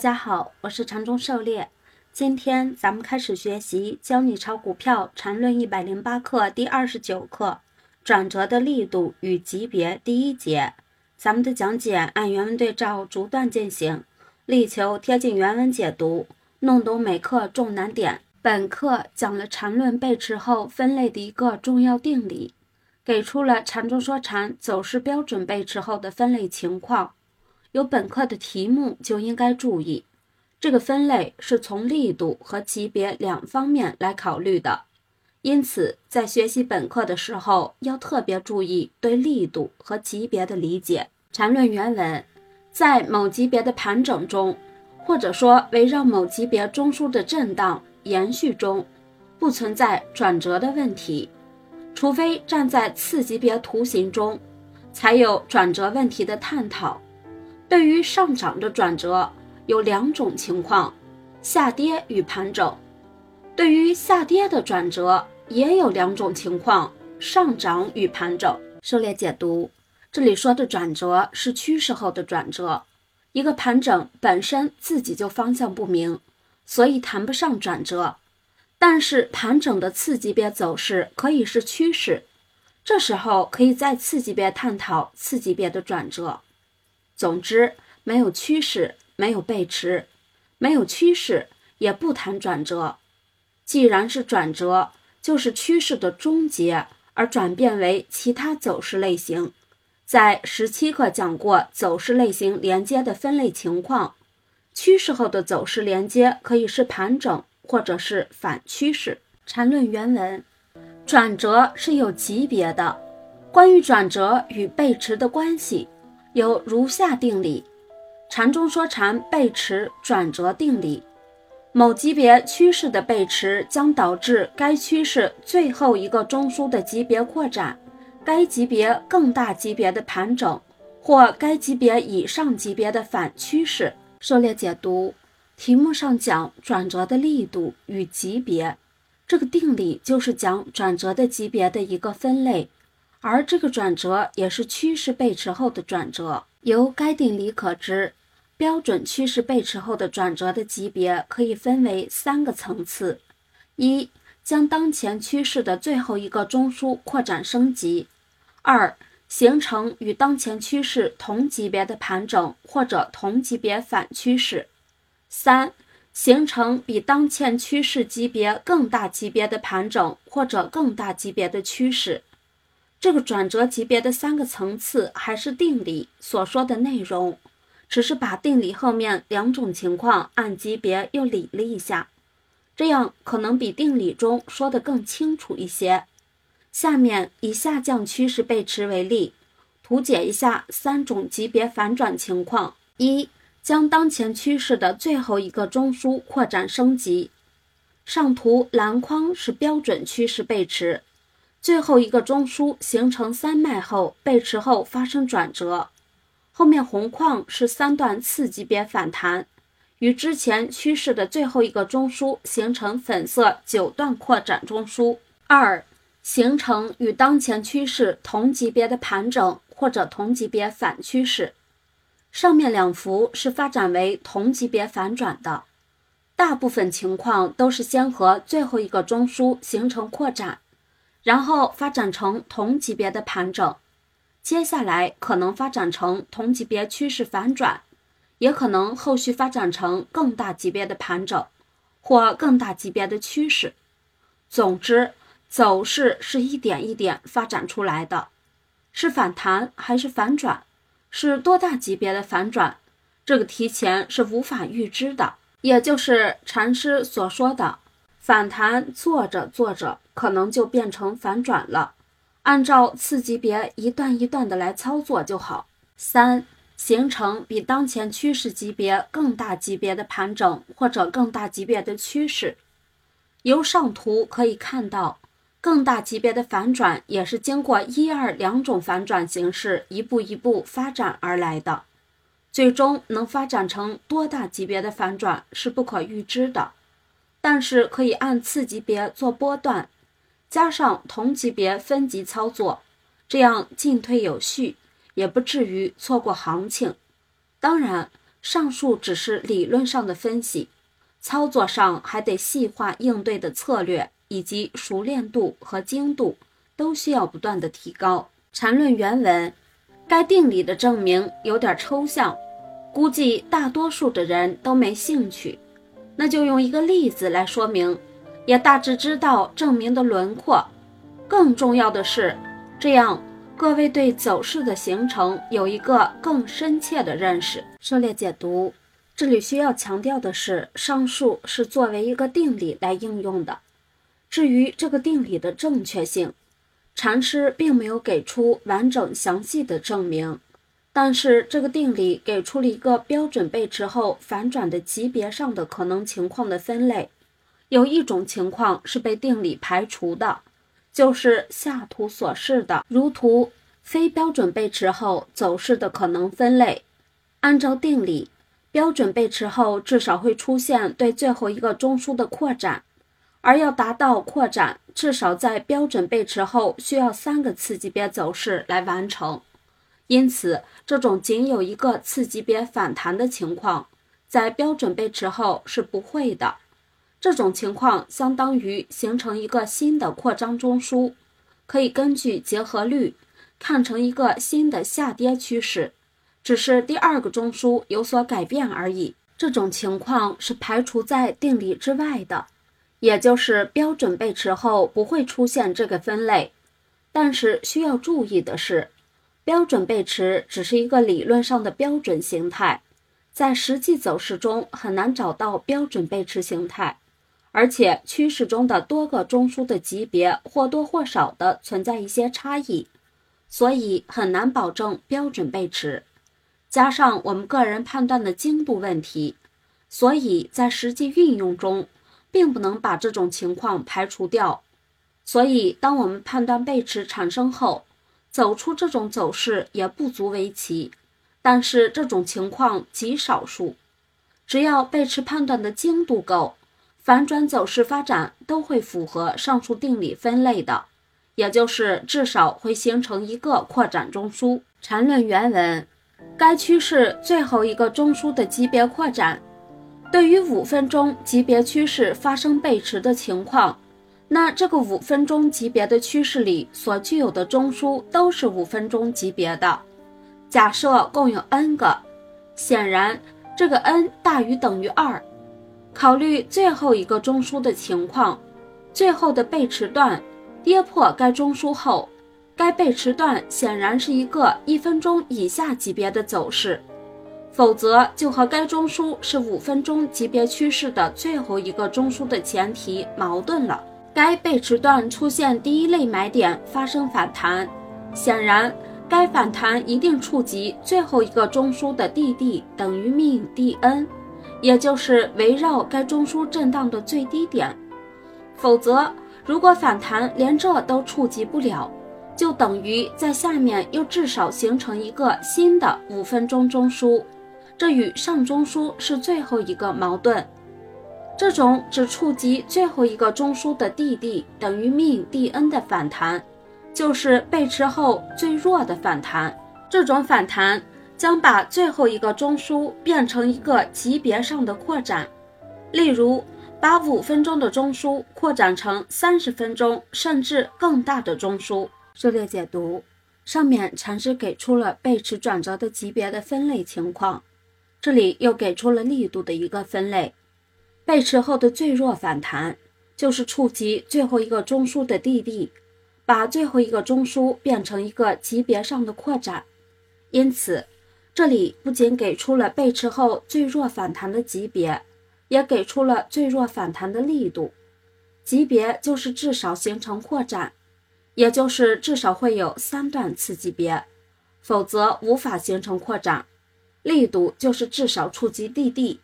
大家好，我是禅中狩猎。今天咱们开始学习《教你炒股票禅论一百零八课》第二十九课：转折的力度与级别第一节。咱们的讲解按原文对照逐段进行，力求贴近原文解读，弄懂每课重难点。本课讲了禅论背驰后分类的一个重要定理，给出了禅中说禅走势标准背驰后的分类情况。有本课的题目就应该注意，这个分类是从力度和级别两方面来考虑的，因此在学习本课的时候要特别注意对力度和级别的理解。缠论原文，在某级别的盘整中，或者说围绕某级别中枢的震荡延续中，不存在转折的问题，除非站在次级别图形中，才有转折问题的探讨。对于上涨的转折有两种情况：下跌与盘整；对于下跌的转折也有两种情况：上涨与盘整。狩猎解读，这里说的转折是趋势后的转折。一个盘整本身自己就方向不明，所以谈不上转折。但是盘整的次级别走势可以是趋势，这时候可以在次级别探讨次级别的转折。总之，没有趋势，没有背驰，没有趋势，也不谈转折。既然是转折，就是趋势的终结，而转变为其他走势类型。在十七课讲过走势类型连接的分类情况，趋势后的走势连接可以是盘整，或者是反趋势。缠论原文：转折是有级别的。关于转折与背驰的关系。有如下定理：禅中说禅背驰转折定理。某级别趋势的背驰将导致该趋势最后一个中枢的级别扩展，该级别更大级别的盘整，或该级别以上级别的反趋势。狩猎解读题目上讲转折的力度与级别，这个定理就是讲转折的级别的一个分类。而这个转折也是趋势背驰后的转折。由该定理可知，标准趋势背驰后的转折的级别可以分为三个层次：一、将当前趋势的最后一个中枢扩展升级；二、形成与当前趋势同级别的盘整或者同级别反趋势；三、形成比当前趋势级别更大级别的盘整或者更大级别的趋势。这个转折级别的三个层次还是定理所说的内容，只是把定理后面两种情况按级别又理了一下，这样可能比定理中说的更清楚一些。下面以下降趋势背驰为例，图解一下三种级别反转情况：一、将当前趋势的最后一个中枢扩展升级。上图蓝框是标准趋势背驰。最后一个中枢形成三脉后背驰后发生转折，后面红框是三段次级别反弹，与之前趋势的最后一个中枢形成粉色九段扩展中枢。二、形成与当前趋势同级别的盘整或者同级别反趋势。上面两幅是发展为同级别反转的，大部分情况都是先和最后一个中枢形成扩展。然后发展成同级别的盘整，接下来可能发展成同级别趋势反转，也可能后续发展成更大级别的盘整，或更大级别的趋势。总之，走势是一点一点发展出来的，是反弹还是反转，是多大级别的反转，这个提前是无法预知的。也就是禅师所说的。反弹做着做着，可能就变成反转了。按照次级别一段一段的来操作就好。三、形成比当前趋势级别更大级别的盘整或者更大级别的趋势。由上图可以看到，更大级别的反转也是经过一二两种反转形式一步一步发展而来的。最终能发展成多大级别的反转是不可预知的。但是可以按次级别做波段，加上同级别分级操作，这样进退有序，也不至于错过行情。当然，上述只是理论上的分析，操作上还得细化应对的策略，以及熟练度和精度都需要不断的提高。缠论原文，该定理的证明有点抽象，估计大多数的人都没兴趣，那就用一个例子来说明，也大致知道证明的轮廓。更重要的是，这样。各位对走势的形成有一个更深切的认识。涉猎解读，这里需要强调的是，上述是作为一个定理来应用的。至于这个定理的正确性，禅师并没有给出完整详细的证明。但是这个定理给出了一个标准背驰后反转的级别上的可能情况的分类。有一种情况是被定理排除的。就是下图所示的，如图非标准背驰后走势的可能分类。按照定理，标准背驰后至少会出现对最后一个中枢的扩展，而要达到扩展，至少在标准背驰后需要三个次级别走势来完成。因此，这种仅有一个次级别反弹的情况，在标准背驰后是不会的。这种情况相当于形成一个新的扩张中枢，可以根据结合律看成一个新的下跌趋势，只是第二个中枢有所改变而已。这种情况是排除在定理之外的，也就是标准背驰后不会出现这个分类。但是需要注意的是，标准背驰只是一个理论上的标准形态，在实际走势中很难找到标准背驰形态。而且趋势中的多个中枢的级别或多或少的存在一些差异，所以很难保证标准背驰。加上我们个人判断的精度问题，所以在实际运用中，并不能把这种情况排除掉。所以，当我们判断背驰产生后，走出这种走势也不足为奇。但是这种情况极少数，只要背驰判断的精度够。反转走势发展都会符合上述定理分类的，也就是至少会形成一个扩展中枢。缠论原文，该趋势最后一个中枢的级别扩展，对于五分钟级别趋势发生背驰的情况，那这个五分钟级别的趋势里所具有的中枢都是五分钟级别的。假设共有 n 个，显然这个 n 大于等于二。考虑最后一个中枢的情况，最后的背驰段跌破该中枢后，该背驰段显然是一个一分钟以下级别的走势，否则就和该中枢是五分钟级别趋势的最后一个中枢的前提矛盾了。该背驰段出现第一类买点发生反弹，显然该反弹一定触及最后一个中枢的 DD 等于命 dn。也就是围绕该中枢震荡的最低点，否则如果反弹连这都触及不了，就等于在下面又至少形成一个新的五分钟中枢，这与上中枢是最后一个矛盾。这种只触及最后一个中枢的 DD 等于命 dn 的反弹，就是背驰后最弱的反弹。这种反弹。将把最后一个中枢变成一个级别上的扩展，例如把五分钟的中枢扩展成三十分钟甚至更大的中枢。热烈解读，上面禅师给出了背驰转折的级别的分类情况，这里又给出了力度的一个分类。背驰后的最弱反弹就是触及最后一个中枢的 DD，把最后一个中枢变成一个级别上的扩展，因此。这里不仅给出了背驰后最弱反弹的级别，也给出了最弱反弹的力度。级别就是至少形成扩展，也就是至少会有三段次级别，否则无法形成扩展。力度就是至少触及地地